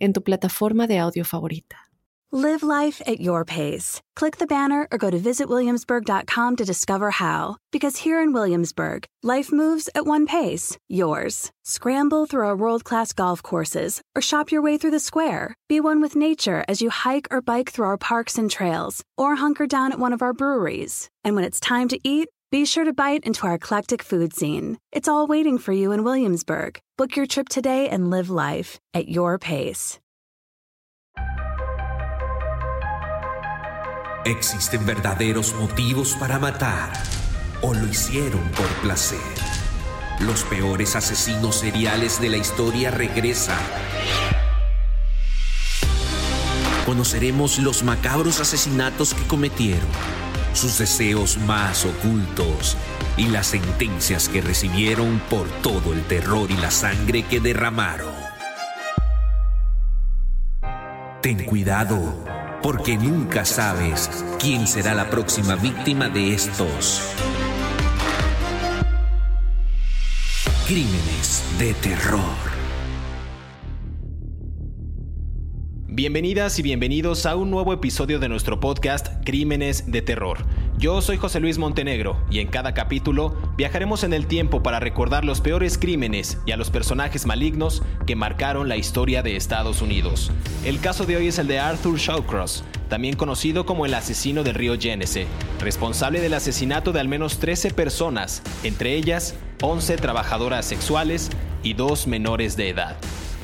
en tu plataforma de audio favorita. Live life at your pace. Click the banner or go to visitwilliamsburg.com to discover how. Because here in Williamsburg, life moves at one pace, yours. Scramble through our world class golf courses or shop your way through the square. Be one with nature as you hike or bike through our parks and trails or hunker down at one of our breweries. And when it's time to eat, be sure to bite into our eclectic food scene. It's all waiting for you in Williamsburg. Book your trip today and live life at your pace. ¿Existen verdaderos motivos para matar o lo hicieron por placer? Los peores asesinos seriales de la historia regresan. Conoceremos los macabros asesinatos que cometieron, sus deseos más ocultos y las sentencias que recibieron por todo el terror y la sangre que derramaron. Ten cuidado porque nunca sabes quién será la próxima víctima de estos crímenes de terror. Bienvenidas y bienvenidos a un nuevo episodio de nuestro podcast Crímenes de Terror. Yo soy José Luis Montenegro y en cada capítulo viajaremos en el tiempo para recordar los peores crímenes y a los personajes malignos que marcaron la historia de Estados Unidos. El caso de hoy es el de Arthur Shawcross, también conocido como el asesino del río Genesee, responsable del asesinato de al menos 13 personas, entre ellas 11 trabajadoras sexuales y dos menores de edad.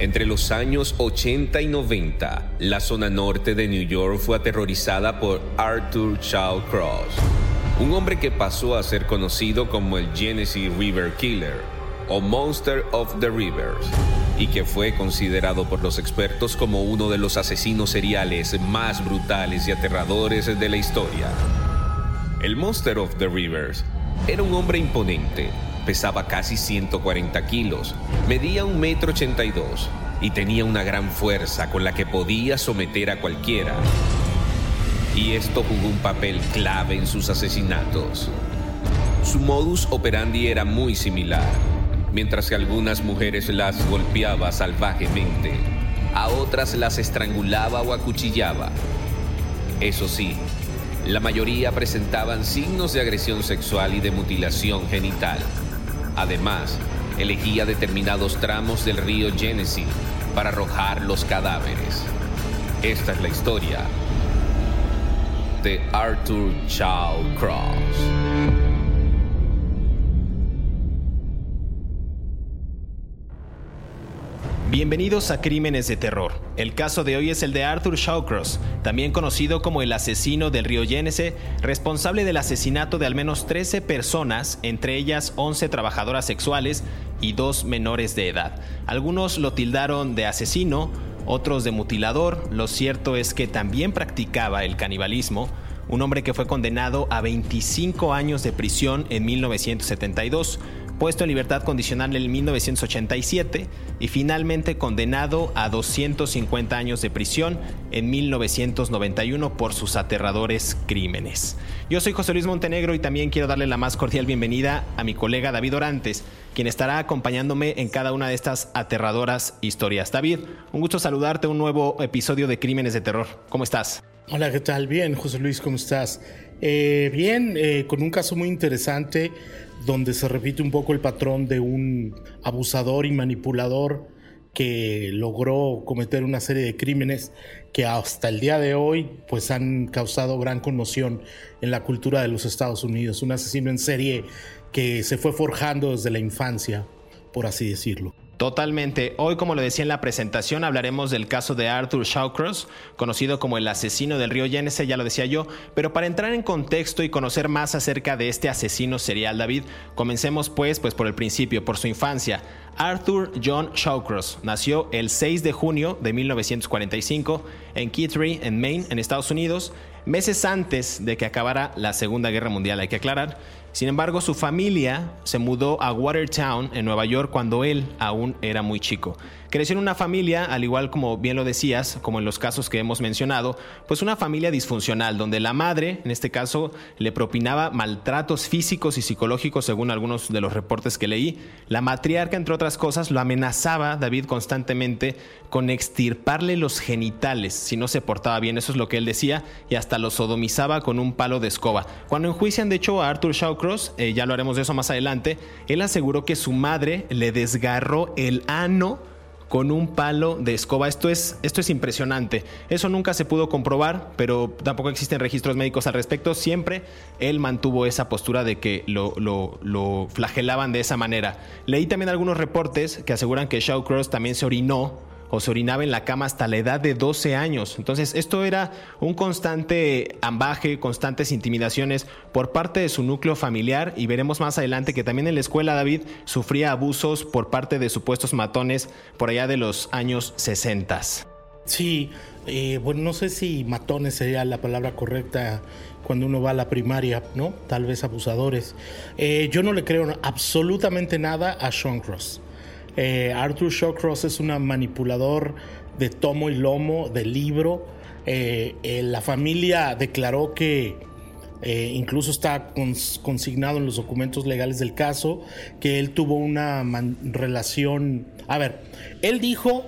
Entre los años 80 y 90, la zona norte de New York fue aterrorizada por Arthur Shawcross, un hombre que pasó a ser conocido como el Genesee River Killer o Monster of the Rivers y que fue considerado por los expertos como uno de los asesinos seriales más brutales y aterradores de la historia. El Monster of the Rivers era un hombre imponente, pesaba casi 140 kilos, medía un metro 82 y tenía una gran fuerza con la que podía someter a cualquiera. Y esto jugó un papel clave en sus asesinatos. Su modus operandi era muy similar. Mientras que algunas mujeres las golpeaba salvajemente, a otras las estrangulaba o acuchillaba. Eso sí, la mayoría presentaban signos de agresión sexual y de mutilación genital. Además, elegía determinados tramos del río Genesee para arrojar los cadáveres. Esta es la historia de Arthur Shaw Cross. Bienvenidos a Crímenes de Terror. El caso de hoy es el de Arthur Shawcross, también conocido como el asesino del río Genesee, responsable del asesinato de al menos 13 personas, entre ellas 11 trabajadoras sexuales y dos menores de edad. Algunos lo tildaron de asesino, otros de mutilador. Lo cierto es que también practicaba el canibalismo un hombre que fue condenado a 25 años de prisión en 1972 puesto en libertad condicional en 1987 y finalmente condenado a 250 años de prisión en 1991 por sus aterradores crímenes. Yo soy José Luis Montenegro y también quiero darle la más cordial bienvenida a mi colega David Orantes, quien estará acompañándome en cada una de estas aterradoras historias. David, un gusto saludarte, un nuevo episodio de Crímenes de Terror. ¿Cómo estás? Hola, ¿qué tal? Bien, José Luis, ¿cómo estás? Eh, bien, eh, con un caso muy interesante donde se repite un poco el patrón de un abusador y manipulador que logró cometer una serie de crímenes que hasta el día de hoy pues han causado gran conmoción en la cultura de los Estados Unidos. Un asesino en serie que se fue forjando desde la infancia, por así decirlo. Totalmente. Hoy, como lo decía en la presentación, hablaremos del caso de Arthur Shawcross, conocido como el asesino del río Genesee, ya lo decía yo, pero para entrar en contexto y conocer más acerca de este asesino serial, David, comencemos pues, pues por el principio, por su infancia. Arthur John Shawcross nació el 6 de junio de 1945 en Kittery, en Maine, en Estados Unidos, meses antes de que acabara la Segunda Guerra Mundial, hay que aclarar. Sin embargo, su familia se mudó a Watertown, en Nueva York, cuando él aún era muy chico. Creció en una familia, al igual como bien lo decías, como en los casos que hemos mencionado, pues una familia disfuncional, donde la madre, en este caso, le propinaba maltratos físicos y psicológicos, según algunos de los reportes que leí. La matriarca, entre otras cosas, lo amenazaba, David, constantemente con extirparle los genitales si no se portaba bien, eso es lo que él decía, y hasta lo sodomizaba con un palo de escoba. Cuando enjuician, de hecho, a Arthur Shawcross, eh, ya lo haremos de eso más adelante, él aseguró que su madre le desgarró el ano con un palo de escoba. Esto es, esto es impresionante. Eso nunca se pudo comprobar, pero tampoco existen registros médicos al respecto. Siempre él mantuvo esa postura de que lo, lo, flagelaban de esa manera. Leí también algunos reportes que aseguran que Shawcross también se orinó o se orinaba en la cama hasta la edad de 12 años. Entonces esto era un constante ambaje, constantes intimidaciones por parte de su núcleo familiar y veremos más adelante que también en la escuela David sufría abusos por parte de supuestos matones por allá de los años 60. Sí, eh, bueno, no sé si matones sería la palabra correcta cuando uno va a la primaria, ¿no? Tal vez abusadores. Eh, yo no le creo absolutamente nada a Sean Cross. Eh, Arthur Shawcross es un manipulador de tomo y lomo del libro. Eh, eh, la familia declaró que incluso está consignado en los documentos legales del caso que él tuvo una relación. A ver, él dijo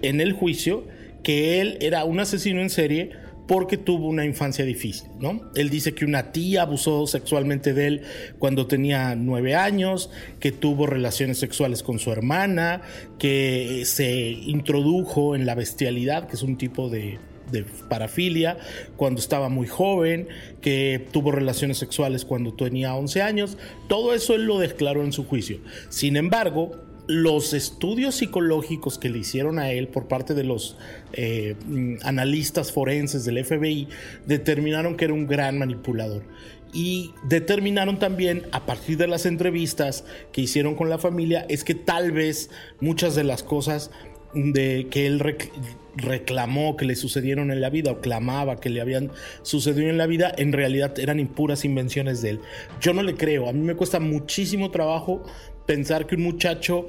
en el juicio que él era un asesino en serie porque tuvo una infancia difícil, ¿no? Él dice que una tía abusó sexualmente de él cuando tenía nueve años, que tuvo relaciones sexuales con su hermana, que se introdujo en la bestialidad, que es un tipo de, de parafilia cuando estaba muy joven, que tuvo relaciones sexuales cuando tenía 11 años. Todo eso él lo declaró en su juicio. Sin embargo, los estudios psicológicos que le hicieron a él por parte de los eh, mm, analistas forenses del FBI determinaron que era un gran manipulador. Y determinaron también, a partir de las entrevistas que hicieron con la familia, es que tal vez muchas de las cosas de que él reclamó que le sucedieron en la vida o clamaba que le habían sucedido en la vida, en realidad eran impuras invenciones de él. Yo no le creo, a mí me cuesta muchísimo trabajo pensar que un muchacho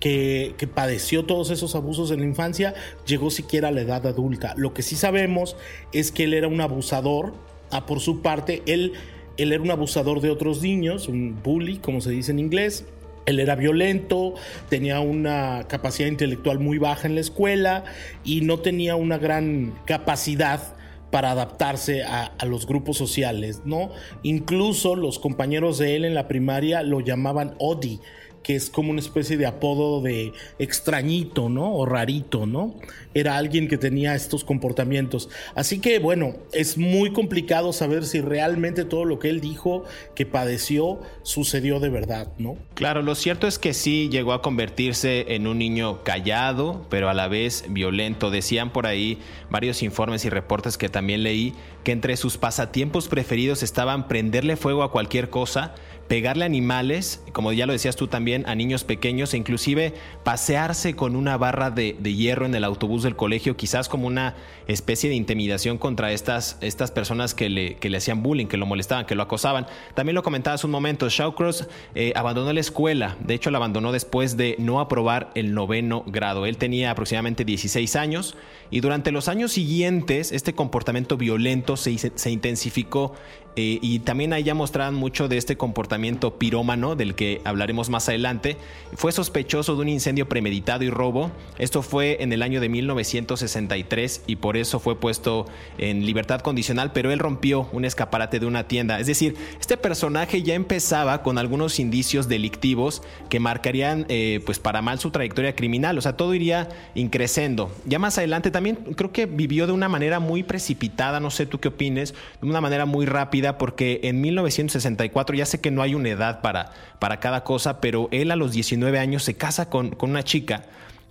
que, padeció todos esos abusos en la infancia llegó siquiera a la edad adulta. Lo que sí sabemos es que él era un abusador, a por su parte, él, él era un abusador de otros niños, un bully, como se dice en inglés. Él era violento, tenía una capacidad intelectual muy baja en la escuela y no tenía una gran capacidad para adaptarse a, a, los grupos sociales, ¿no? Incluso los compañeros de él en la primaria lo llamaban Odi, que es como una especie de apodo de extrañito, ¿no? O rarito, ¿no? Era alguien que tenía estos comportamientos. Así que, bueno, es muy complicado saber si realmente todo lo que él dijo que padeció sucedió de verdad, ¿no? Claro, lo cierto es que sí llegó a convertirse en un niño callado, pero a la vez violento. Decían por ahí varios informes y reportes que también leí que entre sus pasatiempos preferidos estaban prenderle fuego a cualquier cosa, pegarle animales, como ya lo decías tú también, a niños pequeños e inclusive pasearse con una barra de, hierro en el autobús del colegio, quizás como una especie de intimidación contra estas, estas personas que le, que le hacían bullying, que lo molestaban, que lo acosaban. También lo comentabas un momento, Shawcross eh, abandonó la escuela, de hecho la abandonó después de no aprobar el noveno grado. Él tenía aproximadamente 16 años y durante los años siguientes este comportamiento violento se, intensificó eh, y también ahí ya mostraban mucho de este comportamiento pirómano del que hablaremos más adelante. Fue sospechoso de un incendio premeditado y robo. Esto fue en el año de 1963 y por eso fue puesto en libertad condicional, pero él rompió un escaparate de una tienda. Es decir, este personaje ya empezaba con algunos indicios delictivos que marcarían eh, pues para mal su trayectoria criminal. O sea, todo iría increciendo. Ya más adelante también creo que vivió de una manera muy precipitada, no sé tú qué opines, de una manera muy rápida, porque en 1964 ya sé que no hay una edad para, para cada cosa, pero él a los 19 años se casa con, con una chica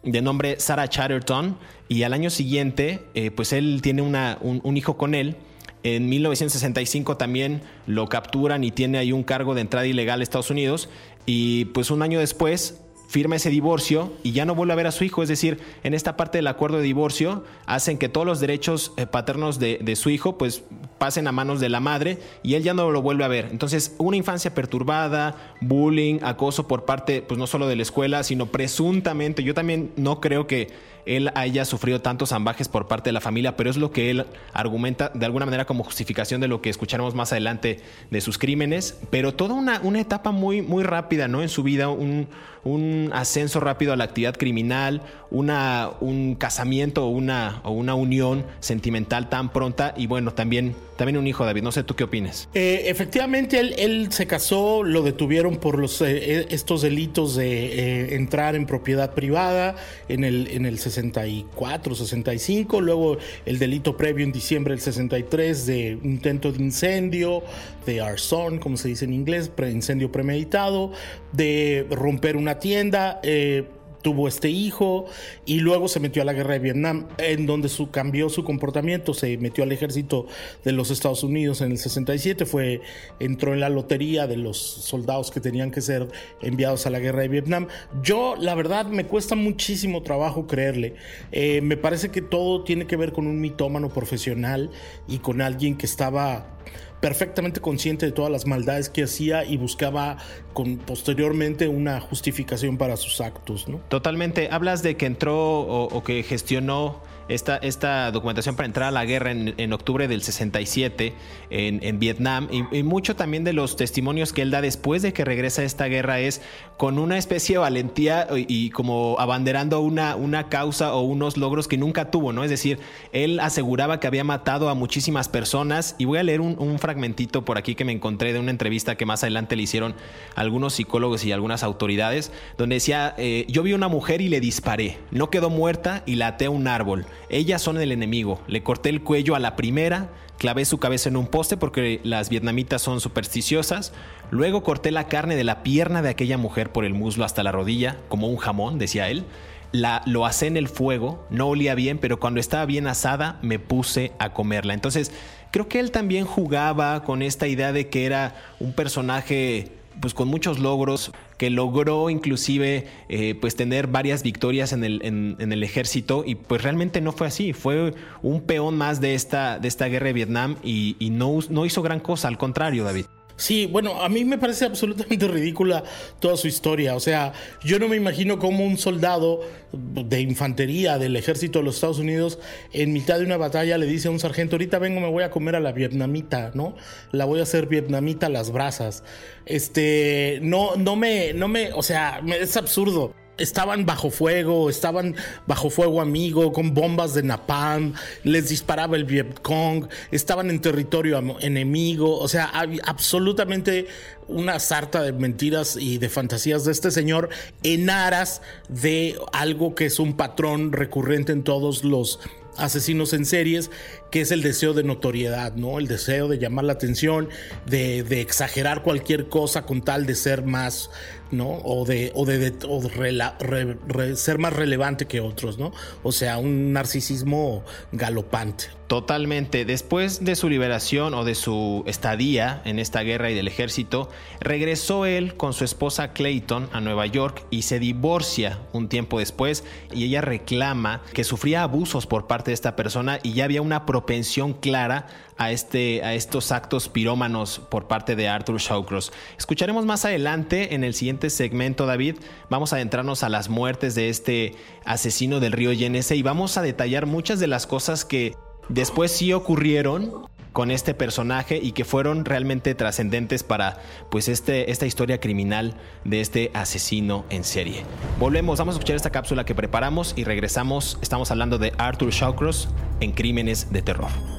de nombre Sarah Chatterton y al año siguiente eh, pues él tiene una, un, hijo con él. En 1965 también lo capturan y tiene ahí un cargo de entrada ilegal a Estados Unidos y pues un año después firma ese divorcio y ya no vuelve a ver a su hijo. Es decir, en esta parte del acuerdo de divorcio hacen que todos los derechos eh, paternos de, de, su hijo pues pasen a manos de la madre y él ya no lo vuelve a ver. Entonces, una infancia perturbada, bullying, acoso por parte pues no solo de la escuela, sino presuntamente, yo también no creo que él haya sufrido tantos ambajes por parte de la familia, pero es lo que él argumenta de alguna manera como justificación de lo que escucharemos más adelante de sus crímenes, pero toda una, una etapa muy, muy rápida ¿no? en su vida, un, un ascenso rápido a la actividad criminal, una, un casamiento o una, o una unión sentimental tan pronta y bueno, también, también un hijo, David. No sé tú qué opinas. Eh, efectivamente, él, él, se casó, lo detuvieron por los, eh, estos delitos de eh, entrar en propiedad privada en el, en el 64, 65, luego el delito previo en diciembre del 63 de intento de incendio, de arson, como se dice en inglés, pre incendio premeditado, de romper una tienda. Eh, tuvo este hijo y luego se metió a la guerra de Vietnam, en donde su, cambió su comportamiento, se metió al ejército de los Estados Unidos en el 67, fue, entró en la lotería de los soldados que tenían que ser enviados a la guerra de Vietnam. Yo, la verdad, me cuesta muchísimo trabajo creerle. Eh, me parece que todo tiene que ver con un mitómano profesional y con alguien que estaba perfectamente consciente de todas las maldades que hacía y buscaba con posteriormente una justificación para sus actos. ¿no? Totalmente. Hablas de que entró o, o que gestionó esta, esta, documentación para entrar a la guerra en, en octubre del 67 en, en Vietnam y, mucho también de los testimonios que él da después de que regresa a esta guerra es con una especie de valentía y, y, como abanderando una, una causa o unos logros que nunca tuvo, ¿no? Es decir, él aseguraba que había matado a muchísimas personas y voy a leer un, un fragmentito por aquí que me encontré de una entrevista que más adelante le hicieron algunos psicólogos y algunas autoridades, donde decía, eh, yo vi una mujer y le disparé, no quedó muerta y la até a un árbol. Ellas son el enemigo. Le corté el cuello a la primera, clavé su cabeza en un poste porque las vietnamitas son supersticiosas. Luego corté la carne de la pierna de aquella mujer por el muslo hasta la rodilla, como un jamón, decía él. La, lo asé en el fuego, no olía bien, pero cuando estaba bien asada me puse a comerla. Entonces, creo que él también jugaba con esta idea de que era un personaje pues con muchos logros, que logró inclusive eh, pues tener varias victorias en el, en, en el, ejército y pues realmente no fue así, fue un peón más de esta, de esta guerra de Vietnam y, y no, no hizo gran cosa, al contrario David. Sí, bueno, a mí me parece absolutamente ridícula toda su historia. O sea, yo no me imagino cómo un soldado de infantería del ejército de los Estados Unidos en mitad de una batalla le dice a un sargento, ahorita vengo, me voy a comer a la vietnamita, ¿no? La voy a hacer vietnamita a las brasas. Este, no, no me, no me, o sea, es absurdo estaban bajo fuego, estaban bajo fuego amigo, con bombas de napalm, les disparaba el Vietcong, estaban en territorio enemigo, o sea, absolutamente una sarta de mentiras y de fantasías de este señor en aras de algo que es un patrón recurrente en todos los asesinos en series, que es el deseo de notoriedad, ¿no? El deseo de llamar la atención, de, de exagerar cualquier cosa con tal de ser más, ¿no? O de, o de, ser más relevante que otros, ¿no? O sea, un narcisismo galopante. Totalmente. Después de su liberación o de su estadía en esta guerra y del ejército, regresó él con su esposa Clayton a Nueva York y se divorcia un tiempo después y ella reclama que sufría abusos por parte de esta persona y ya había una propensión clara a, este, a estos actos pirómanos por parte de Arthur Shawcross. Escucharemos más adelante en el siguiente segmento, David. Vamos a adentrarnos a las muertes de este asesino del río Yenesee y vamos a detallar muchas de las cosas que después sí ocurrieron con este personaje y que fueron realmente trascendentes para pues este, esta historia criminal de este asesino en serie. Volvemos, vamos a escuchar esta cápsula que preparamos y regresamos. Estamos hablando de Arthur Shawcross en Crímenes de Terror.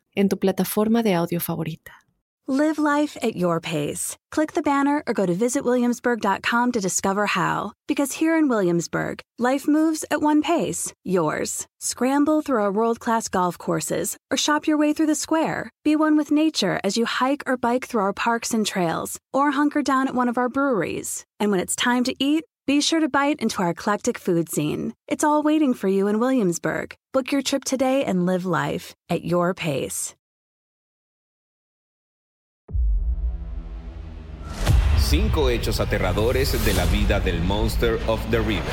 en tu plataforma de audio favorita. Live life at your pace. Click the banner or go to visitwilliamsburg.com to discover how. Because here in Williamsburg, life moves at one pace, yours. Scramble through our world class golf courses or shop your way through the square. Be one with nature as you hike or bike through our parks and trails or hunker down at one of our breweries. And when it's time to eat, be sure to bite into our eclectic food scene. It's all waiting for you in Williamsburg. Book your trip today and live life at your pace. Cinco hechos aterradores de la vida del Monster of the River.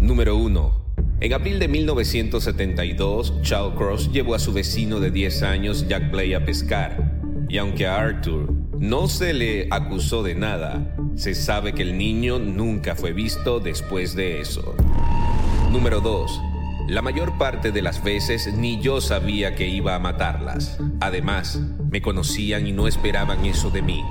Número 1. En abril de 1972, Charles Cross llevó a su vecino de 10 años, Jack Blay, a pescar. Y aunque a Arthur no se le acusó de nada, se sabe que el niño nunca fue visto después de eso. Número 2. La mayor parte de las veces ni yo sabía que iba a matarlas. Además, me conocían y no esperaban eso de mí.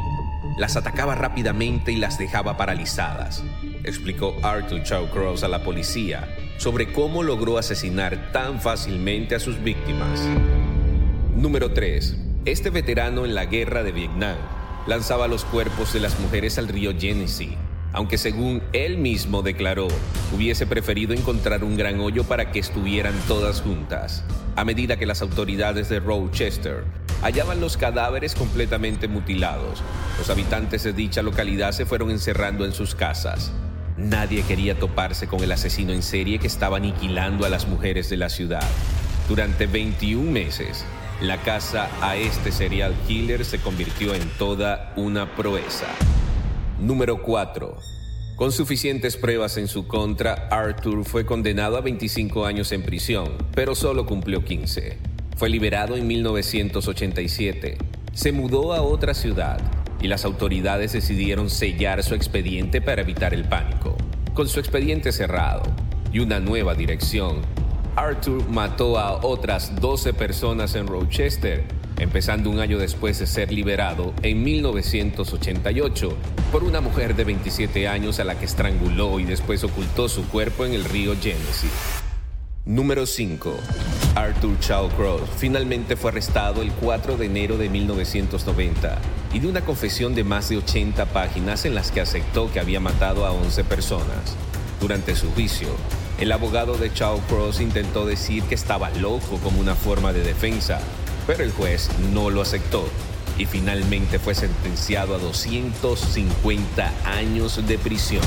Las atacaba rápidamente y las dejaba paralizadas, explicó Arthur Chowcross a la policía sobre cómo logró asesinar tan fácilmente a sus víctimas. Número 3. Este veterano en la guerra de Vietnam lanzaba los cuerpos de las mujeres al río Genesee, aunque según él mismo declaró, hubiese preferido encontrar un gran hoyo para que estuvieran todas juntas. A medida que las autoridades de Rochester hallaban los cadáveres completamente mutilados. Los habitantes de dicha localidad se fueron encerrando en sus casas. Nadie quería toparse con el asesino en serie que estaba aniquilando a las mujeres de la ciudad. Durante 21 meses, la casa a este serial killer se convirtió en toda una proeza. Número 4. Con suficientes pruebas en su contra, Arthur fue condenado a 25 años en prisión, pero solo cumplió 15. Fue liberado en 1987. Se mudó a otra ciudad y las autoridades decidieron sellar su expediente para evitar el pánico. Con su expediente cerrado y una nueva dirección, Arthur mató a otras 12 personas en Rochester, empezando un año después de ser liberado en 1988 por una mujer de 27 años a la que estranguló y después ocultó su cuerpo en el río Genesee. Número 5. Arthur Cross finalmente fue arrestado el 4 de enero de 1990 y de una confesión de más de 80 páginas en las que aceptó que había matado a 11 personas. Durante su juicio, el abogado de Cross intentó decir que estaba loco como una forma de defensa, pero el juez no lo aceptó y finalmente fue sentenciado a 250 años de prisión.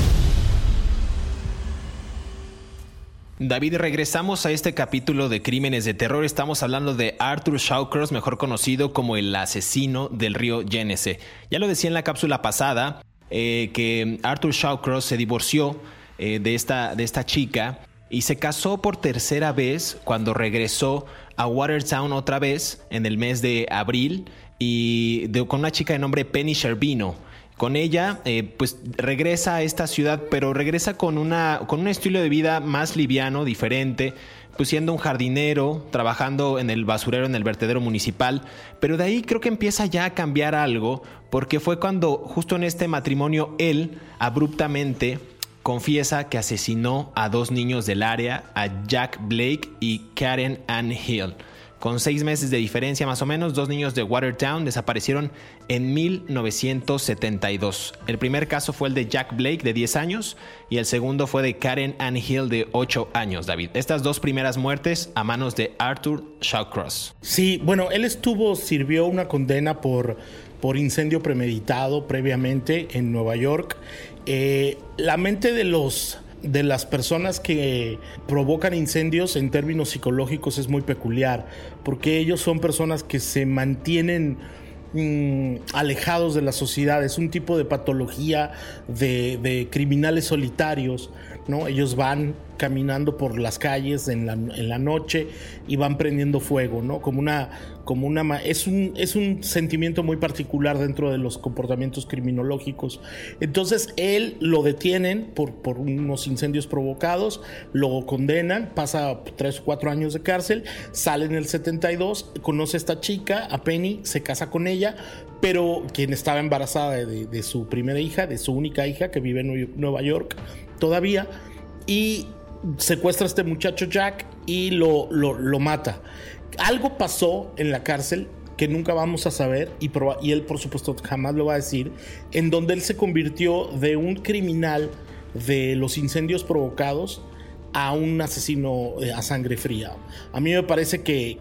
David, regresamos a este capítulo de Crímenes de Terror. Estamos hablando de Arthur Shawcross, mejor conocido como el asesino del río Genesee. Ya lo decía en la cápsula pasada, eh, que Arthur Shawcross se divorció eh, de, esta, de esta chica y se casó por tercera vez cuando regresó a Watertown otra vez en el mes de abril y con una chica de nombre Penny Sherbino. Con ella, eh, pues regresa a esta ciudad, pero regresa con, una, con un estilo de vida más liviano, diferente, pues siendo un jardinero, trabajando en el basurero, en el vertedero municipal. Pero de ahí creo que empieza ya a cambiar algo, porque fue cuando justo en este matrimonio él abruptamente confiesa que asesinó a dos niños del área, a Jack Blake y Karen Ann Hill. Con seis meses de diferencia más o menos, dos niños de Watertown desaparecieron en 1972. El primer caso fue el de Jack Blake de 10 años y el segundo fue de Karen Ann Hill de 8 años, David. Estas dos primeras muertes a manos de Arthur Shawcross. Sí, bueno, él estuvo, sirvió una condena por, por incendio premeditado previamente en Nueva York. Eh, la mente de los de las personas que provocan incendios en términos psicológicos es muy peculiar, porque ellos son personas que se mantienen mm, alejados de la sociedad, es un tipo de patología de, de criminales solitarios, ¿no? Ellos van caminando por las calles en la, en la noche y van prendiendo fuego, ¿no? Como una, como una, es un, es un sentimiento muy particular dentro de los comportamientos criminológicos. Entonces él lo detienen por, por unos incendios provocados, lo condenan, pasa tres o cuatro años de cárcel, sale en el 72, conoce a esta chica, a Penny, se casa con ella, pero quien estaba embarazada de, de su primera hija, de su única hija que vive en Nueva York todavía, y secuestra a este muchacho Jack y lo, lo, mata. Algo pasó en la cárcel que nunca vamos a saber y, y, él por supuesto jamás lo va a decir, en donde él se convirtió de un criminal de los incendios provocados a un asesino eh, a sangre fría. A mí me parece que,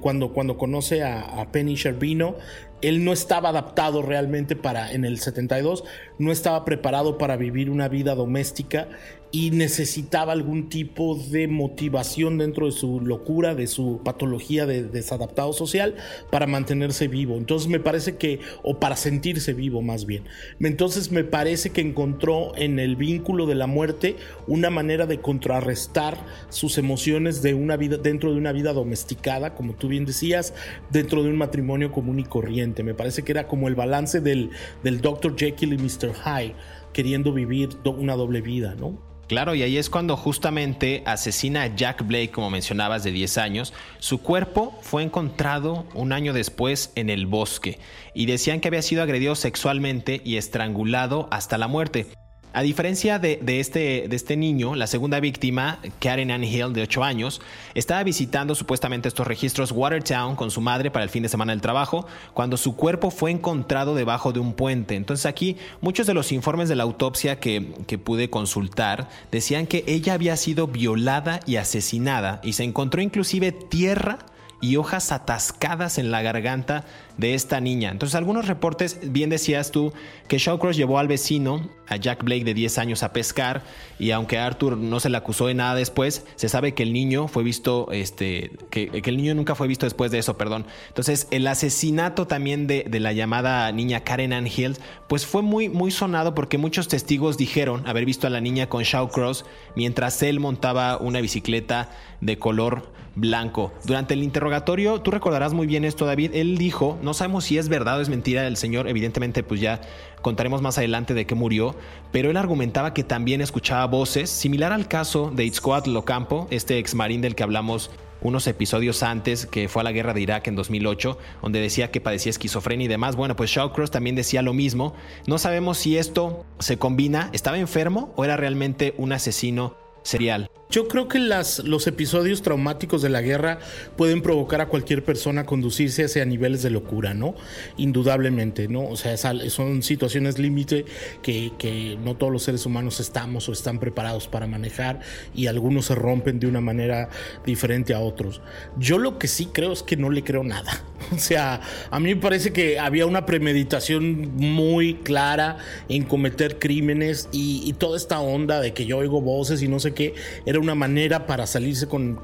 cuando, cuando conoce a, a Penny Sherbino, él no estaba adaptado realmente para, en el 72, no estaba preparado para vivir una vida doméstica y necesitaba algún tipo de motivación dentro de su locura, de su patología de desadaptado social para mantenerse vivo. Entonces me parece que, o para sentirse vivo más bien. Entonces me parece que encontró en el vínculo de la muerte una manera de contrarrestar sus emociones de una vida, dentro de una vida domesticada, como tú bien decías, dentro de un matrimonio común y corriente. Me parece que era como el balance del, del Dr. Jekyll y Mr. Hyde queriendo vivir una doble vida, ¿no? Claro, y ahí es cuando justamente asesina a Jack Blake, como mencionabas, de 10 años. Su cuerpo fue encontrado un año después en el bosque y decían que había sido agredido sexualmente y estrangulado hasta la muerte. A diferencia de, este, de este niño, la segunda víctima, Karen Ann Hill, de 8 años, estaba visitando supuestamente estos registros Watertown con su madre para el fin de semana del trabajo, cuando su cuerpo fue encontrado debajo de un puente. Entonces aquí muchos de los informes de la autopsia que, que pude consultar decían que ella había sido violada y asesinada y se encontró inclusive tierra y hojas atascadas en la garganta de esta niña. Entonces, algunos reportes, bien decías tú, que Shawcross llevó al vecino, a Jack Blake de 10 años, a pescar, y aunque Arthur no se le acusó de nada después, se sabe que el niño fue visto, este, que, el niño nunca fue visto después de eso, perdón. Entonces, el asesinato también de, la llamada niña Karen Ann Hill, pues fue muy, muy sonado porque muchos testigos dijeron haber visto a la niña con Shawcross mientras él montaba una bicicleta de color blanco. Durante el interrogatorio, tú recordarás muy bien esto, David, él dijo, sabemos si es verdad o es mentira el señor, evidentemente pues ya contaremos más adelante de qué murió, pero él argumentaba que también escuchaba voces, similar al caso de Itzcoat Locampo, este ex marín del que hablamos unos episodios antes, que fue a la guerra de Irak en 2008, donde decía que padecía esquizofrenia y demás. Bueno, pues Shawcross también decía lo mismo. No sabemos si esto se combina, ¿estaba enfermo o era realmente un asesino serial. Yo creo que las, los episodios traumáticos de la guerra pueden provocar a cualquier persona a conducirse hacia niveles de locura, ¿no? Indudablemente, ¿no? O sea, son situaciones límite que, que, no todos los seres humanos estamos o están preparados para manejar y algunos se rompen de una manera diferente a otros. Yo lo que sí creo es que no le creo nada. O sea, a mí me parece que había una premeditación muy clara en cometer crímenes y, y toda esta onda de que yo oigo voces y no sé qué, era una manera para salirse con,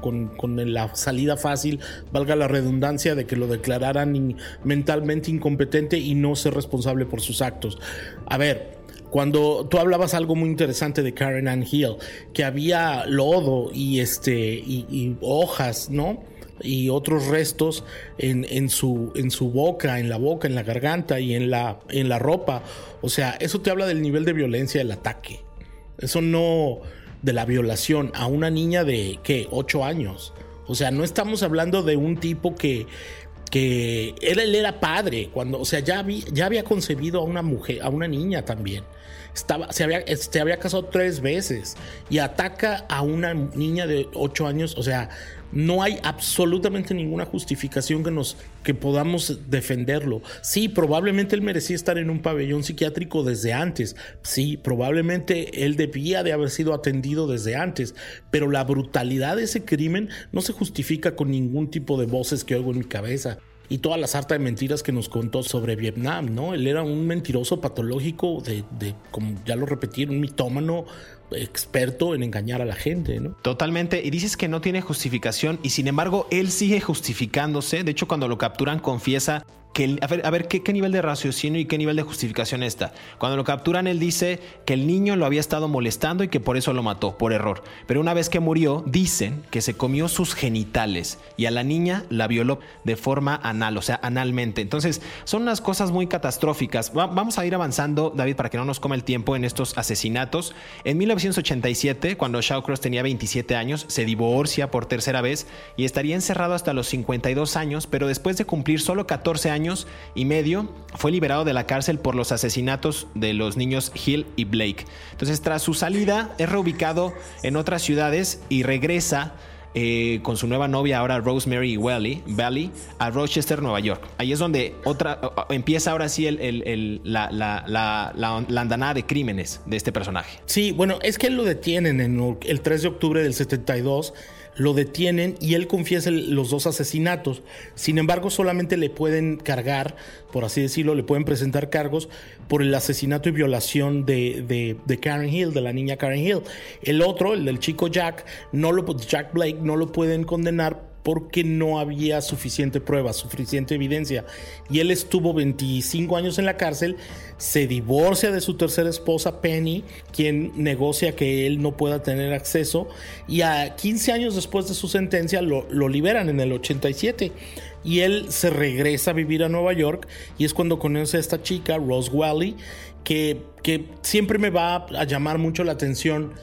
la salida fácil, valga la redundancia, de que lo declararan mentalmente incompetente y no ser responsable por sus actos. A ver, cuando tú hablabas algo muy interesante de Karen Ann Hill, que había lodo y este y, hojas, ¿no? Y otros restos en, en, su, en su boca, en la boca, en la garganta y en la, en la ropa. O sea, eso te habla del nivel de violencia del ataque. Eso no, de la violación a una niña de, ¿qué? 8 años. O sea, no estamos hablando de un tipo que, que él, era padre, cuando, o sea, ya había, ya había concebido a una mujer, a una niña también. Estaba, se, había, se había casado tres veces y ataca a una niña de 8 años. O sea, no hay absolutamente ninguna justificación que nos que podamos defenderlo. Sí, probablemente él merecía estar en un pabellón psiquiátrico desde antes. Sí, probablemente él debía de haber sido atendido desde antes, pero la brutalidad de ese crimen no se justifica con ningún tipo de voces que oigo en mi cabeza. y toda la sarta de mentiras que nos contó sobre Vietnam, ¿no? Él era un mentiroso patológico de, de como ya lo repetí, un mitómano experto en engañar a la gente, ¿no? Totalmente. Y dices que no tiene justificación y sin embargo él sigue justificándose. De hecho, cuando lo capturan confiesa a ver, a ver ¿qué, nivel de raciocinio y qué nivel de justificación está. Cuando lo capturan, él dice que el niño lo había estado molestando y que por eso lo mató, por error. Pero una vez que murió, dicen que se comió sus genitales y a la niña la violó de forma anal, o sea, analmente. Entonces, son unas cosas muy catastróficas. vamos a ir avanzando, David, para que no nos coma el tiempo en estos asesinatos. En 1987, cuando Shawcross tenía 27 años, se divorcia por tercera vez y estaría encerrado hasta los 52 años, pero después de cumplir solo 14 años, y medio, fue liberado de la cárcel por los asesinatos de los niños Hill y Blake. Entonces, tras su salida, es reubicado en otras ciudades y regresa eh, con su nueva novia ahora Rosemary Valley, a Rochester, Nueva York. Ahí es donde otra empieza ahora sí el, la, la, andanada de crímenes de este personaje. Sí, bueno, es que lo detienen en el 3 de octubre del 72 lo detienen y él confiesa los dos asesinatos. Sin embargo, solamente le pueden cargar, por así decirlo, le pueden presentar cargos por el asesinato y violación de, de, Karen Hill, de la niña Karen Hill. El otro, el del chico Jack, no lo, Jack Blake, no lo pueden condenar porque no había suficiente prueba, suficiente evidencia. Y él estuvo 25 años en la cárcel, se divorcia de su tercera esposa, Penny, quien negocia que él no pueda tener acceso, y a 15 años después de su sentencia lo, liberan en el 87. Y él se regresa a vivir a Nueva York y es cuando conoce a esta chica, Rose Wally, que, que siempre me va a llamar mucho la atención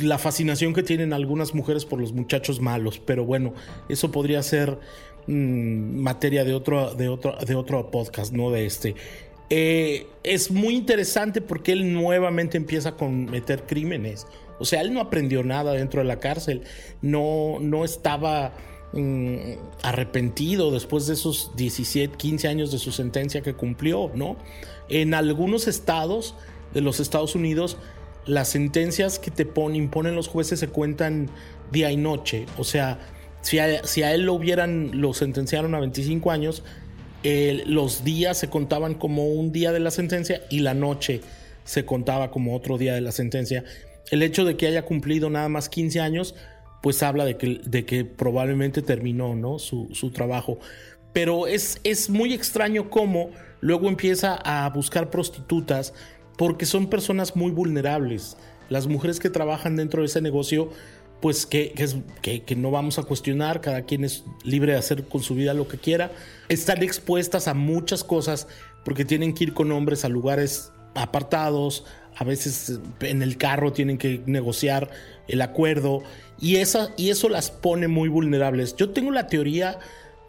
la fascinación que tienen algunas mujeres por los muchachos malos, pero bueno, eso podría ser mm, materia de otro, de, otro, de otro podcast, no de este. Eh, es muy interesante porque él nuevamente empieza a cometer crímenes. O sea, él no aprendió nada dentro de la cárcel, no, no estaba mm, arrepentido después de esos 17, 15 años de su sentencia que cumplió, ¿no? En algunos estados de los Estados Unidos, las sentencias que te imponen los jueces se cuentan día y noche. O sea, si a, él lo hubieran, lo sentenciaron a 25 años, los días se contaban como un día de la sentencia y la noche se contaba como otro día de la sentencia. El hecho de que haya cumplido nada más 15 años, pues habla de que, de que probablemente terminó ¿no? su, su trabajo. Pero es, es muy extraño cómo luego empieza a buscar prostitutas porque son personas muy vulnerables. Las mujeres que trabajan dentro de ese negocio, pues que, que, no vamos a cuestionar, cada quien es libre de hacer con su vida lo que quiera, están expuestas a muchas cosas porque tienen que ir con hombres a lugares apartados, a veces en el carro tienen que negociar el acuerdo y, esa, y eso las pone muy vulnerables. Yo tengo la teoría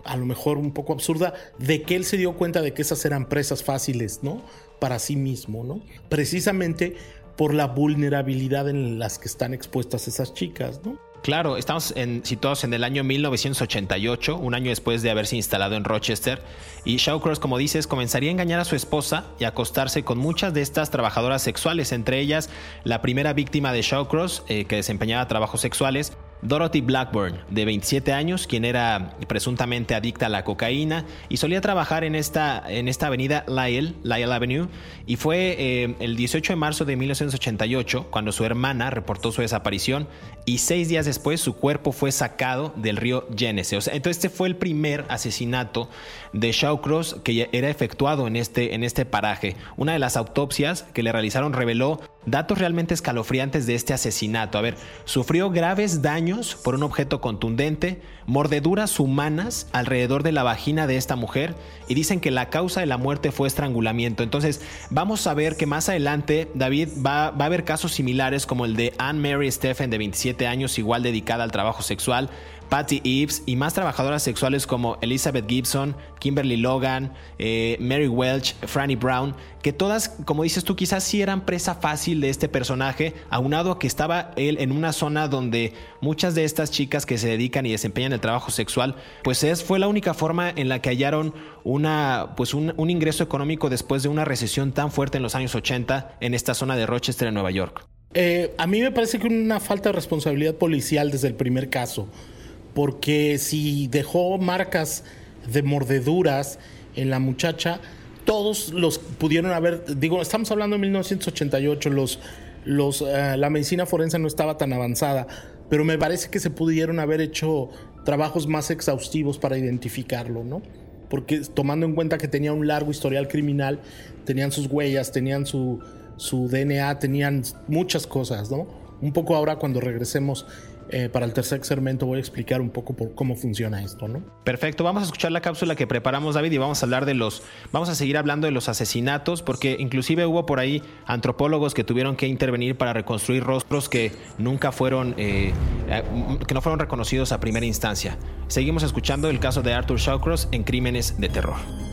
a lo mejor un poco absurda, de que él se dio cuenta de que esas eran presas fáciles, ¿no? Para sí mismo, ¿no? Precisamente por la vulnerabilidad en las que están expuestas esas chicas, ¿no? Claro, estamos situados en el año 1988, un año después de haberse instalado en Rochester, y Shawcross, como dices, comenzaría a engañar a su esposa y acostarse con muchas de estas trabajadoras sexuales, entre ellas la primera víctima de Shawcross, eh, que desempeñaba trabajos sexuales, Dorothy Blackburn, de 27 años, quien era presuntamente adicta a la cocaína y solía trabajar en esta, en esta avenida Lyle, Lyle Avenue, y fue eh, el 18 de marzo de 1988 cuando su hermana reportó su desaparición y seis días después su cuerpo fue sacado del río Genesee. entonces este fue el primer asesinato de Shawcross que era efectuado en este, en este paraje. Una de las autopsias que le realizaron reveló datos realmente escalofriantes de este asesinato. A ver, sufrió graves daños por un objeto contundente, mordeduras humanas alrededor de la vagina de esta mujer y dicen que la causa de la muerte fue estrangulamiento. Entonces, vamos a ver que más adelante, David, va, va a haber casos similares como el de Anne Mary Stephen de 27 años, igual dedicada al trabajo sexual, Patty Eves y más trabajadoras sexuales como Elizabeth Gibson, Kimberly Logan, eh, Mary Welch, Franny Brown, que todas, como dices tú, quizás sí eran presa fácil de este personaje, aunado a que estaba él en una zona donde muchas de estas chicas que se dedican y desempeñan el trabajo sexual, pues es, fue la única forma en la que hallaron una, pues un, un ingreso económico después de una recesión tan fuerte en los años 80 en esta zona de Rochester, en Nueva York. Eh, a mí me parece que una falta de responsabilidad policial desde el primer caso porque si dejó marcas de mordeduras en la muchacha, todos los pudieron haber, digo, estamos hablando de 1988, los, los, eh, la medicina forense no estaba tan avanzada, pero me parece que se pudieron haber hecho trabajos más exhaustivos para identificarlo, ¿no? Porque tomando en cuenta que tenía un largo historial criminal, tenían sus huellas, tenían su, su DNA, tenían muchas cosas, ¿no? Un poco ahora cuando regresemos eh, para el tercer segmento voy a explicar un poco por cómo funciona esto, ¿no? Perfecto, vamos a escuchar la cápsula que preparamos David y vamos a hablar de los, vamos a seguir hablando de los asesinatos porque inclusive hubo por ahí antropólogos que tuvieron que intervenir para reconstruir rostros que nunca fueron, eh, eh, que no fueron reconocidos a primera instancia. Seguimos escuchando el caso de Arthur Shawcross en Crímenes de Terror.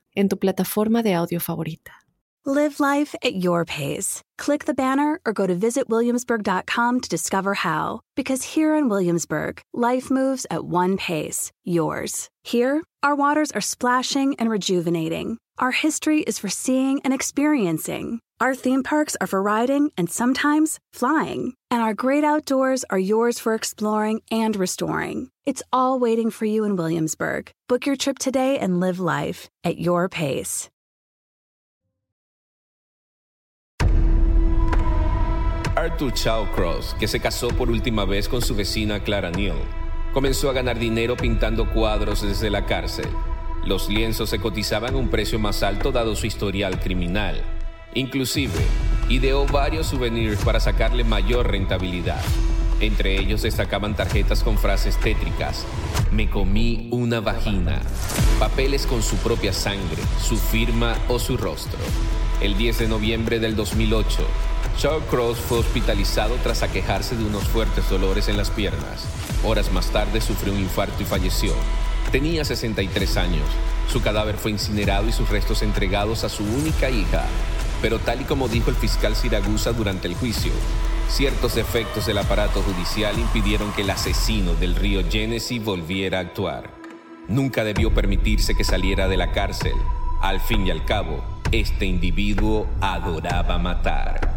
en tu plataforma de audio favorita. Live life at your pace. Click the banner or go to visitwilliamsburg.com to discover how. Because here in Williamsburg, life moves at one pace, yours. Here, our waters are splashing and rejuvenating. Our history is for seeing and experiencing. Our theme parks are for riding and sometimes flying. And our great outdoors are yours for exploring and restoring. It's all waiting for you in Williamsburg. Book your trip today and live life at your pace. Arthur Shawcross, que se casó por última vez con su vecina Clara Neal, comenzó a ganar dinero pintando cuadros desde la cárcel. Los lienzos se cotizaban a un precio más alto dado su historial criminal. Inclusive, ideó varios souvenirs para sacarle mayor rentabilidad. Entre ellos destacaban tarjetas con frases tétricas, me comí una vagina, papeles con su propia sangre, su firma o su rostro. El 10 de noviembre del 2008, Cross fue hospitalizado tras aquejarse de unos fuertes dolores en las piernas. Horas más tarde sufrió un infarto y falleció. Tenía 63 años. Su cadáver fue incinerado y sus restos entregados a su única hija. Pero tal y como dijo el fiscal Siragusa durante el juicio, ciertos defectos del aparato judicial impidieron que el asesino del río Genesee volviera a actuar. Nunca debió permitirse que saliera de la cárcel. Al fin y al cabo, este individuo adoraba matar.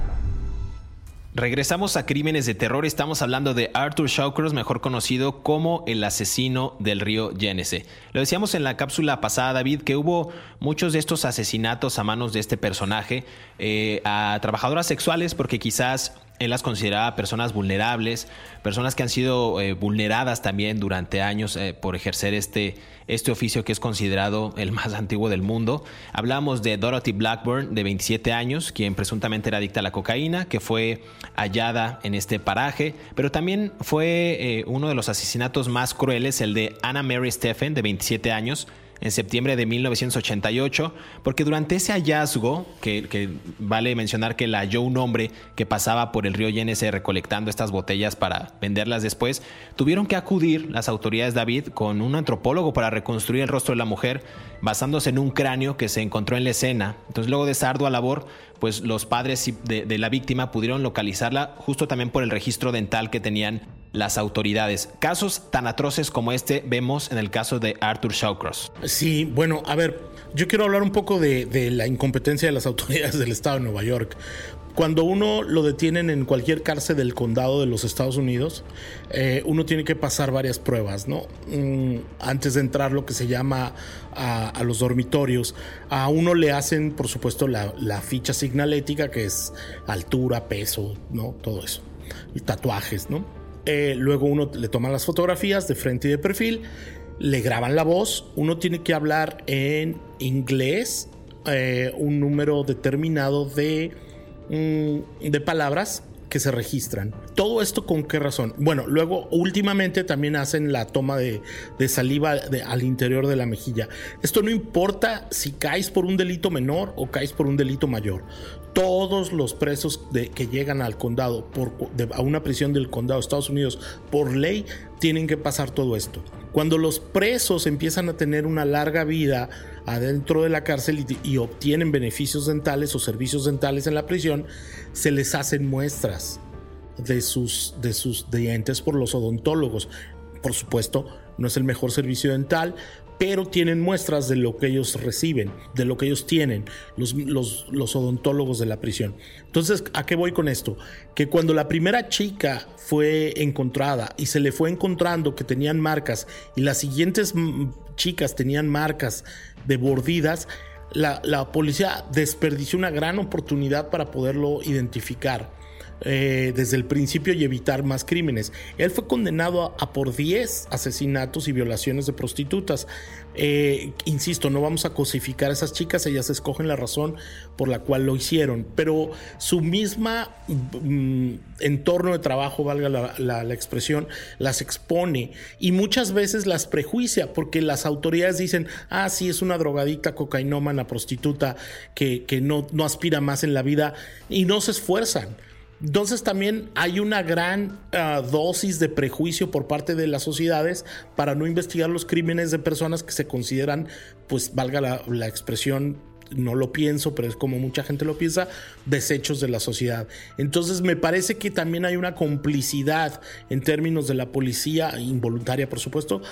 Regresamos a Crímenes de Terror. Estamos hablando de Arthur Shawcross, mejor conocido como el asesino del río Genesee. Lo decíamos en la cápsula pasada, David, que hubo muchos de estos asesinatos a manos de este personaje eh, a trabajadoras sexuales, porque quizás él las consideraba personas vulnerables, personas que han sido eh, vulneradas también durante años eh, por ejercer este, este oficio que es considerado el más antiguo del mundo. Hablamos de Dorothy Blackburn, de 27 años, quien presuntamente era adicta a la cocaína, que fue hallada en este paraje, pero también fue eh, uno de los asesinatos más crueles, el de Anna Mary Stephen, de 27 años, en septiembre de 1988, porque durante ese hallazgo, que, vale mencionar que la halló un hombre que pasaba por el río Yenesee recolectando estas botellas para venderlas después, tuvieron que acudir las autoridades David con un antropólogo para reconstruir el rostro de la mujer basándose en un cráneo que se encontró en la escena. Entonces luego de esa ardua labor, pues los padres de la víctima pudieron localizarla justo también por el registro dental que tenían las autoridades. Casos tan atroces como este vemos en el caso de Arthur Shawcross. Sí, bueno, a ver, yo quiero hablar un poco de, la incompetencia de las autoridades del estado de Nueva York. Cuando uno lo detienen en cualquier cárcel del condado de los Estados Unidos, eh, uno tiene que pasar varias pruebas, ¿no? Mm, antes de entrar lo que se llama a, los dormitorios, a uno le hacen, por supuesto, la, la ficha signalética, que es altura, peso, ¿no? Todo eso. Y tatuajes, ¿no? Eh, luego uno le toma las fotografías de frente y de perfil, le graban la voz, uno tiene que hablar en inglés un número determinado de, mm, de palabras que se registran. ¿Todo esto con qué razón? Bueno, luego últimamente también hacen la toma de, saliva al interior de la mejilla. Esto no importa si caes por un delito menor o caes por un delito mayor todos los presos que llegan al condado, a una prisión del condado de Estados Unidos, por ley, tienen que pasar todo esto. Cuando los presos empiezan a tener una larga vida adentro de la cárcel y, obtienen beneficios dentales o servicios dentales en la prisión, se les hacen muestras de sus, de sus dientes por los odontólogos. Por supuesto, no es el mejor servicio dental, pero tienen muestras de lo que ellos reciben, de lo que ellos tienen, los, los, odontólogos de la prisión. Entonces, ¿a qué voy con esto? Que cuando la primera chica fue encontrada y se le fue encontrando que tenían marcas y las siguientes chicas tenían marcas de mordidas, la, la policía desperdició una gran oportunidad para poderlo identificar. Eh, desde el principio y evitar más crímenes. Él fue condenado a, por 10 asesinatos y violaciones de prostitutas. Eh, insisto, no vamos a cosificar a esas chicas, ellas escogen la razón por la cual lo hicieron, pero su misma mm, entorno de trabajo, valga la, expresión, las expone y muchas veces las prejuicia porque las autoridades dicen, ah, sí, es una drogadicta, cocainómana, prostituta que, no aspira más en la vida y no se esfuerzan. Entonces también hay una gran ah, dosis de prejuicio por parte de las sociedades para no investigar los crímenes de personas que se consideran, pues valga la, expresión, no lo pienso, pero es como mucha gente lo piensa, desechos de la sociedad. Entonces me parece que también hay una complicidad en términos de la policía, involuntaria por supuesto,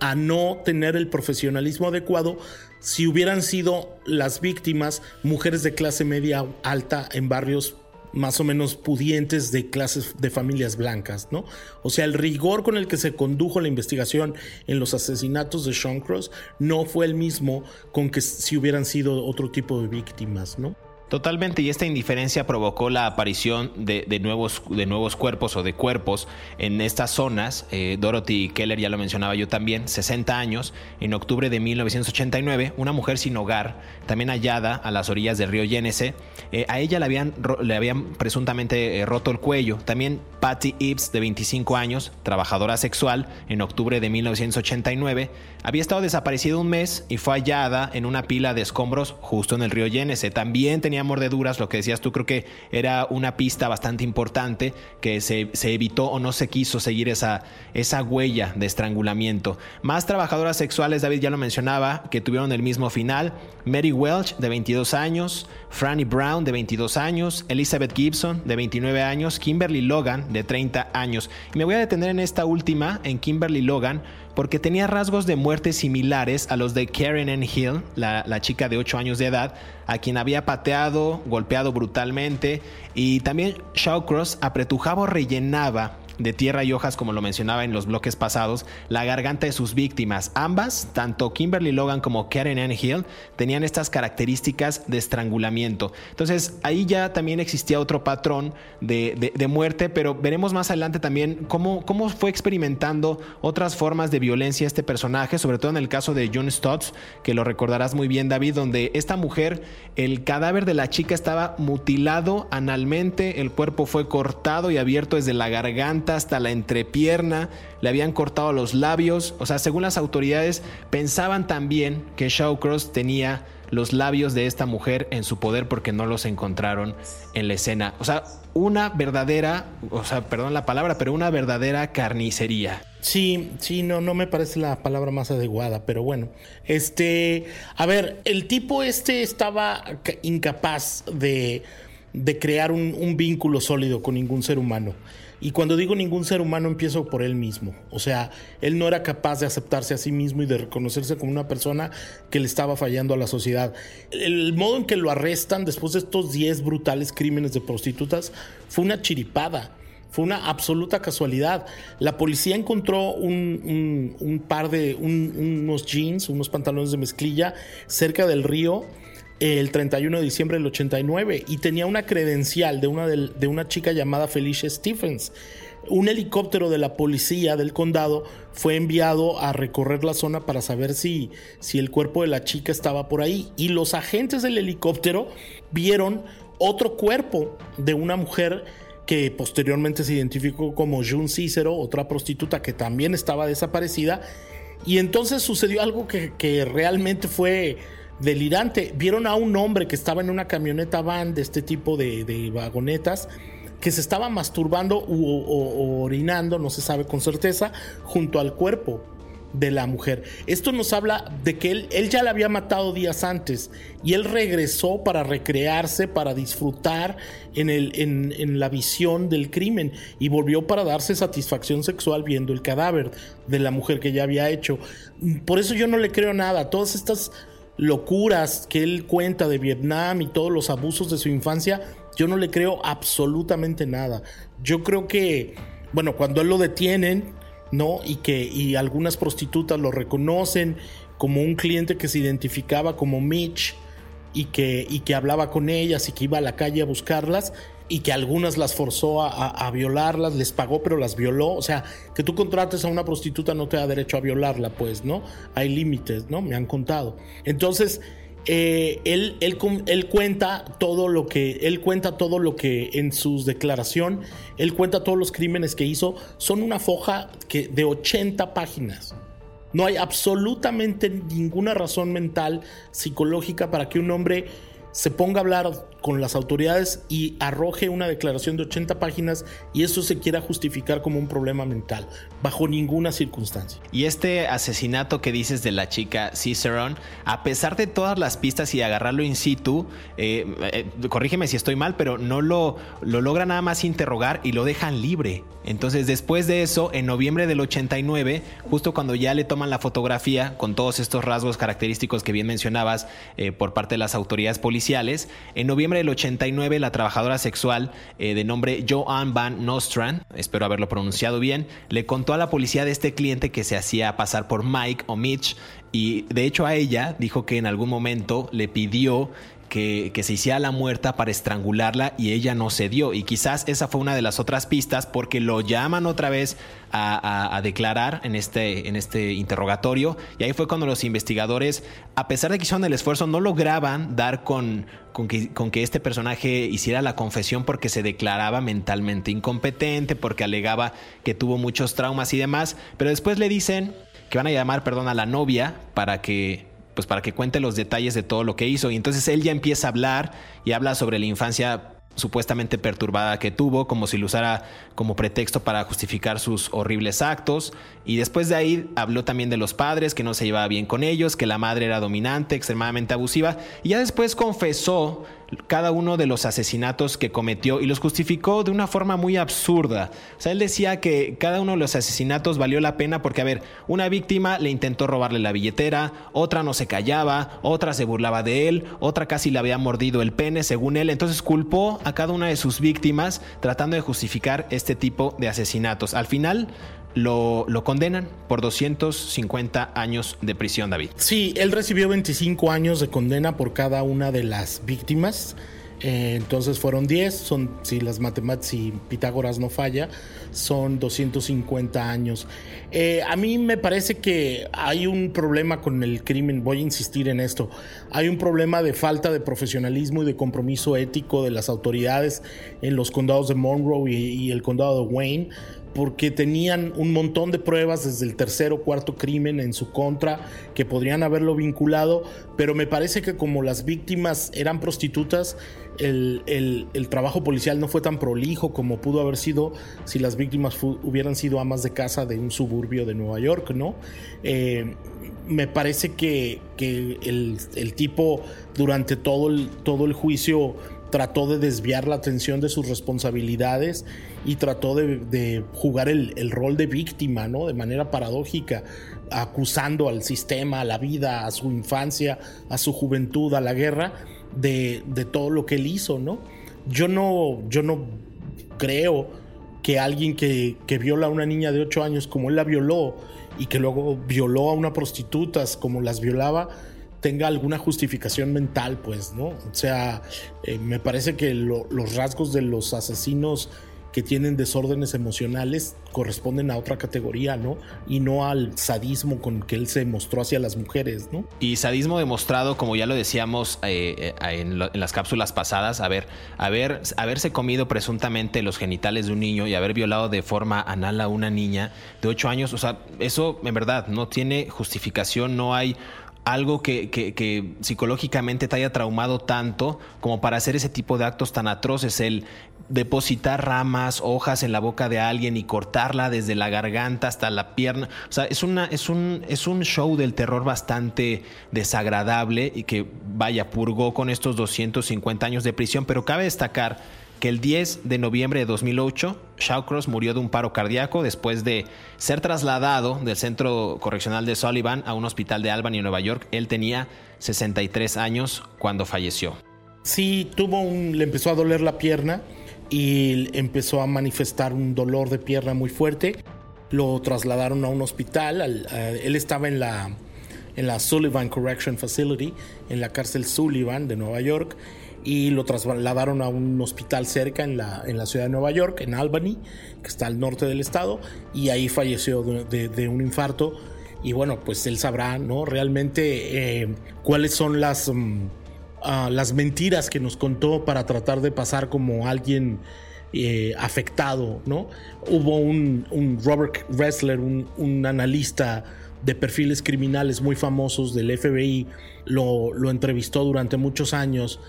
a no tener el profesionalismo adecuado si hubieran sido las víctimas mujeres de clase media alta en barrios más o menos pudientes de clases de familias blancas, ¿no? O sea, el rigor con el que se condujo la investigación en los asesinatos de Sean Cross no fue el mismo con que si hubieran sido otro tipo de víctimas, ¿no? Totalmente, y esta indiferencia provocó la aparición de, nuevos, de nuevos cuerpos o de cuerpos en estas zonas. Eh, Dorothy Keller, ya lo mencionaba yo también, 60 años, en octubre de 1989, una mujer sin hogar, también hallada a las orillas del río Yénese. Eh, a ella le habían, le habían presuntamente eh, roto el cuello. También Patty Ibs, de 25 años, trabajadora sexual, en octubre de 1989, había estado desaparecida un mes y fue hallada en una pila de escombros justo en el río Yénese. También tenía mordeduras, lo que decías tú, creo que era una pista bastante importante que se, evitó o no se quiso seguir esa, esa huella de estrangulamiento. Más trabajadoras sexuales, David ya lo mencionaba, que tuvieron el mismo final. Mary Welch, de 22 años, Franny Brown, de 22 años, Elizabeth Gibson, de 29 años, Kimberly Logan, de 30 años. Y me voy a detener en esta última, en Kimberly Logan, porque tenía rasgos de muerte similares a los de Karen N. Hill, la, la, chica de 8 años de edad, a quien había pateado, golpeado brutalmente, y también Shawcross apretujaba o rellenaba de tierra y hojas, como lo mencionaba en los bloques pasados, la garganta de sus víctimas. Ambas, tanto Kimberly Logan como Karen Ann Hill, tenían estas características de estrangulamiento. Entonces, ahí ya también existía otro patrón de, muerte, pero veremos más adelante también cómo, cómo fue experimentando otras formas de violencia este personaje, sobre todo en el caso de John Stotts, que lo recordarás muy bien, David, donde esta mujer, el cadáver de la chica estaba mutilado analmente, el cuerpo fue cortado y abierto desde la garganta hasta la entrepierna, le habían cortado los labios, o sea, según las autoridades pensaban también que Shawcross tenía los labios de esta mujer en su poder porque no los encontraron en la escena. O sea, una verdadera, o sea, perdón la palabra, pero una verdadera carnicería. Sí, sí, no, no me parece la palabra más adecuada, pero bueno. Este, a ver, el tipo este estaba incapaz de, de crear un, un vínculo sólido con ningún ser humano. Y cuando digo ningún ser humano, empiezo por él mismo. O sea, él no era capaz de aceptarse a sí mismo y de reconocerse como una persona que le estaba fallando a la sociedad. El modo en que lo arrestan después de estos 10 brutales crímenes de prostitutas fue una chiripada. Fue una absoluta casualidad. La policía encontró un, par de unos jeans, unos pantalones de mezclilla cerca del río el 31 de diciembre del 89 y tenía una credencial de una, de, una chica llamada Felicia Stephens. Un helicóptero de la policía del condado fue enviado a recorrer la zona para saber si, si el cuerpo de la chica estaba por ahí. Y los agentes del helicóptero vieron otro cuerpo de una mujer que posteriormente se identificó como June Cicero, otra prostituta que también estaba desaparecida. Y entonces sucedió algo que, realmente fue delirante. Vieron a un hombre que estaba en una camioneta van de este tipo de, vagonetas que se estaba masturbando o, orinando, no se sabe con certeza, junto al cuerpo de la mujer. Esto nos habla de que él, él ya la había matado días antes y él regresó para recrearse, para disfrutar en, el, en, la visión del crimen y volvió para darse satisfacción sexual viendo el cadáver de la mujer que ya había hecho. Por eso yo no le creo nada. Todas estas locuras que él cuenta de Vietnam y todos los abusos de su infancia, yo no le creo absolutamente nada. Yo creo que, bueno, cuando él lo detienen, ¿no? Y que y algunas prostitutas lo reconocen como un cliente que se identificaba como Mitch y que, y que hablaba con ellas y que iba a la calle a buscarlas y que algunas las forzó a, violarlas, les pagó pero las violó. O sea, que tú contrates a una prostituta no te da derecho a violarla, pues, ¿no? Hay límites, ¿no? Me han contado. Entonces, eh, él, él, cuenta todo lo que él cuenta todo lo que en sus declaración él cuenta todos los crímenes que hizo son una foja que de 80 páginas no hay absolutamente ninguna razón mental psicológica para que un hombre se ponga a hablar con las autoridades y arroje una declaración de 80 páginas y eso se quiera justificar como un problema mental, bajo ninguna circunstancia. Y este asesinato que dices de la chica Cicerone, a pesar de todas las pistas y agarrarlo in situ, eh, eh, corrígeme si estoy mal, pero no lo, lo logra nada más interrogar y lo dejan libre. Entonces después de eso, en noviembre del 89, justo cuando ya le toman la fotografía con todos estos rasgos característicos que bien mencionabas eh, por parte de las autoridades policiales, en noviembre del 89, la trabajadora sexual eh, de nombre Joanne Van Nostrand, espero haberlo pronunciado bien, le contó a la policía de este cliente que se hacía pasar por Mike o Mitch y de hecho a ella dijo que en algún momento le pidió que, se hiciera la muerta para estrangularla y ella no cedió. Y quizás esa fue una de las otras pistas porque lo llaman otra vez a, declarar en este, en este interrogatorio. Y ahí fue cuando los investigadores, a pesar de que hicieron el esfuerzo, no lograban dar con, que, con que este personaje hiciera la confesión porque se declaraba mentalmente incompetente, porque alegaba que tuvo muchos traumas y demás. Pero después le dicen que van a llamar, perdón, a la novia para que pues para que cuente los detalles de todo lo que hizo. Y entonces él ya empieza a hablar y habla sobre la infancia supuestamente perturbada que tuvo, como si lo usara como pretexto para justificar sus horribles actos. Y después de ahí habló también de los padres, que no se llevaba bien con ellos, que la madre era dominante, extremadamente abusiva. Y ya después confesó cada uno de los asesinatos que cometió y los justificó de una forma muy absurda. O sea, él decía que cada uno de los asesinatos valió la pena porque, a ver, una víctima le intentó robarle la billetera, otra no se callaba, otra se burlaba de él, otra casi le había mordido el pene, según él. Entonces culpó a cada una de sus víctimas tratando de justificar este tipo de asesinatos. Al final, lo, condenan por 250 años de prisión, David. Sí, él recibió 25 años de condena por cada una de las víctimas. Eh, entonces fueron 10, son, si las matemáticas, si Pitágoras no falla, son 250 años. Eh, a mí me parece que hay un problema con el crimen, voy a insistir en esto, hay un problema de falta de profesionalismo y de compromiso ético de las autoridades en los condados de Monroe y el condado de Wayne porque tenían un montón de pruebas desde el tercer o cuarto crimen en su contra que podrían haberlo vinculado, pero me parece que como las víctimas eran prostitutas, el, trabajo policial no fue tan prolijo como pudo haber sido si las víctimas hubieran sido amas de casa de un suburbio de Nueva York, ¿no? Eh, me parece que, el, tipo durante todo el, todo el juicio trató de desviar la atención de sus responsabilidades y trató de, jugar el, rol de víctima, ¿no? De manera paradójica, acusando al sistema, a la vida, a su infancia, a su juventud, a la guerra, de, todo lo que él hizo, ¿no? Yo no, yo no creo que alguien que, viola a una niña de 8 años como él la violó y que luego violó a una prostituta como las violaba, tenga alguna justificación mental, pues, ¿no? O sea, eh, me parece que los rasgos de los asesinos que tienen desórdenes emocionales corresponden a otra categoría, ¿no? Y no al sadismo con que él se mostró hacia las mujeres, ¿no? Y sadismo demostrado, como ya lo decíamos eh, eh, en, las cápsulas pasadas, a ver, haber, haberse comido presuntamente los genitales de un niño y haber violado de forma anal a una niña de 8 años, o sea, eso en verdad no tiene justificación, no hay algo que, que, psicológicamente te haya traumado tanto como para hacer ese tipo de actos tan atroces, el depositar ramas, hojas en la boca de alguien y cortarla desde la garganta hasta la pierna. O sea, es, una, es, un, es un show del terror bastante desagradable y que, vaya, purgó con estos 250 años de prisión, pero cabe destacar que el 10 de noviembre de 2008, Shawcross murió de un paro cardíaco después de ser trasladado del centro correccional de Sullivan a un hospital de Albany, Nueva York. Él tenía 63 años cuando falleció. Sí, tuvo un, le empezó a doler la pierna y empezó a manifestar un dolor de pierna muy fuerte. Lo trasladaron a un hospital. él estaba en la, en la Sullivan Correction Facility, en la cárcel Sullivan de Nueva York y lo trasladaron a un hospital cerca en la, en la ciudad de Nueva York, en Albany, que está al norte del estado, y ahí falleció de, un infarto. Y bueno, pues él sabrá, ¿no? Realmente eh, cuáles son las, mm, ah, las mentiras que nos contó para tratar de pasar como alguien eh, afectado, ¿no? Hubo un, Robert Ressler, un, un, analista de perfiles criminales muy famosos del FBI, lo, lo entrevistó durante muchos años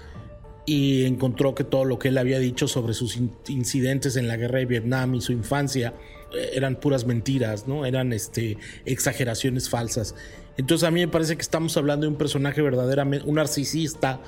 y encontró que todo lo que él había dicho sobre sus incidentes en la guerra de Vietnam y su infancia eh, eran puras mentiras, ¿no? Eran este, exageraciones falsas. Entonces a mí me parece que estamos hablando de un personaje verdaderamente, un narcisista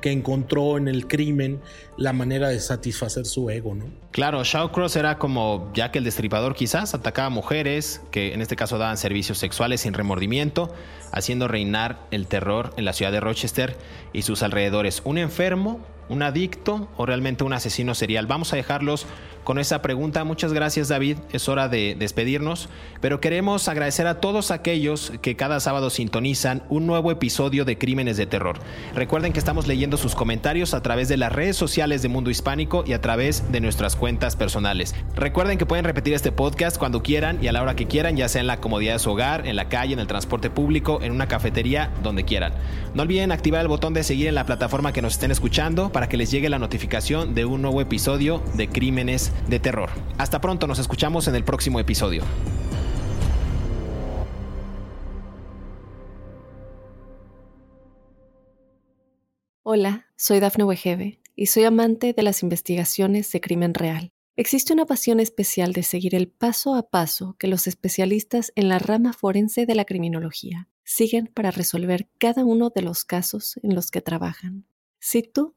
que encontró en el crimen la manera de satisfacer su ego, ¿no? Claro, Shawcross era como Jack el Destripador quizás, atacaba a mujeres que en este caso daban servicios sexuales sin remordimiento, haciendo reinar el terror en la ciudad de Rochester y sus alrededores. Un enfermo, un adicto o realmente un asesino serial. Vamos a dejarlos con esa pregunta. Muchas gracias David, es hora de despedirnos, pero queremos agradecer a todos aquellos que cada sábado sintonizan un nuevo episodio de Crímenes de Terror. Recuerden que estamos leyendo sus comentarios a través de las redes sociales de Mundo Hispánico y a través de nuestras cuentas personales. Recuerden que pueden repetir este podcast cuando quieran y a la hora que quieran, ya sea en la comodidad de su hogar, en la calle, en el transporte público, en una cafetería, donde quieran. No olviden activar el botón de seguir en la plataforma que nos estén escuchando para que les llegue la notificación de un nuevo episodio de Crímenes de terror. Hasta pronto, nos escuchamos en el próximo episodio. Hola, soy Dafne Wegebe y soy amante de las investigaciones de crimen real. Existe una pasión especial de seguir el paso a paso que los especialistas en la rama forense de la criminología siguen para resolver cada uno de los casos en los que trabajan. Si tú,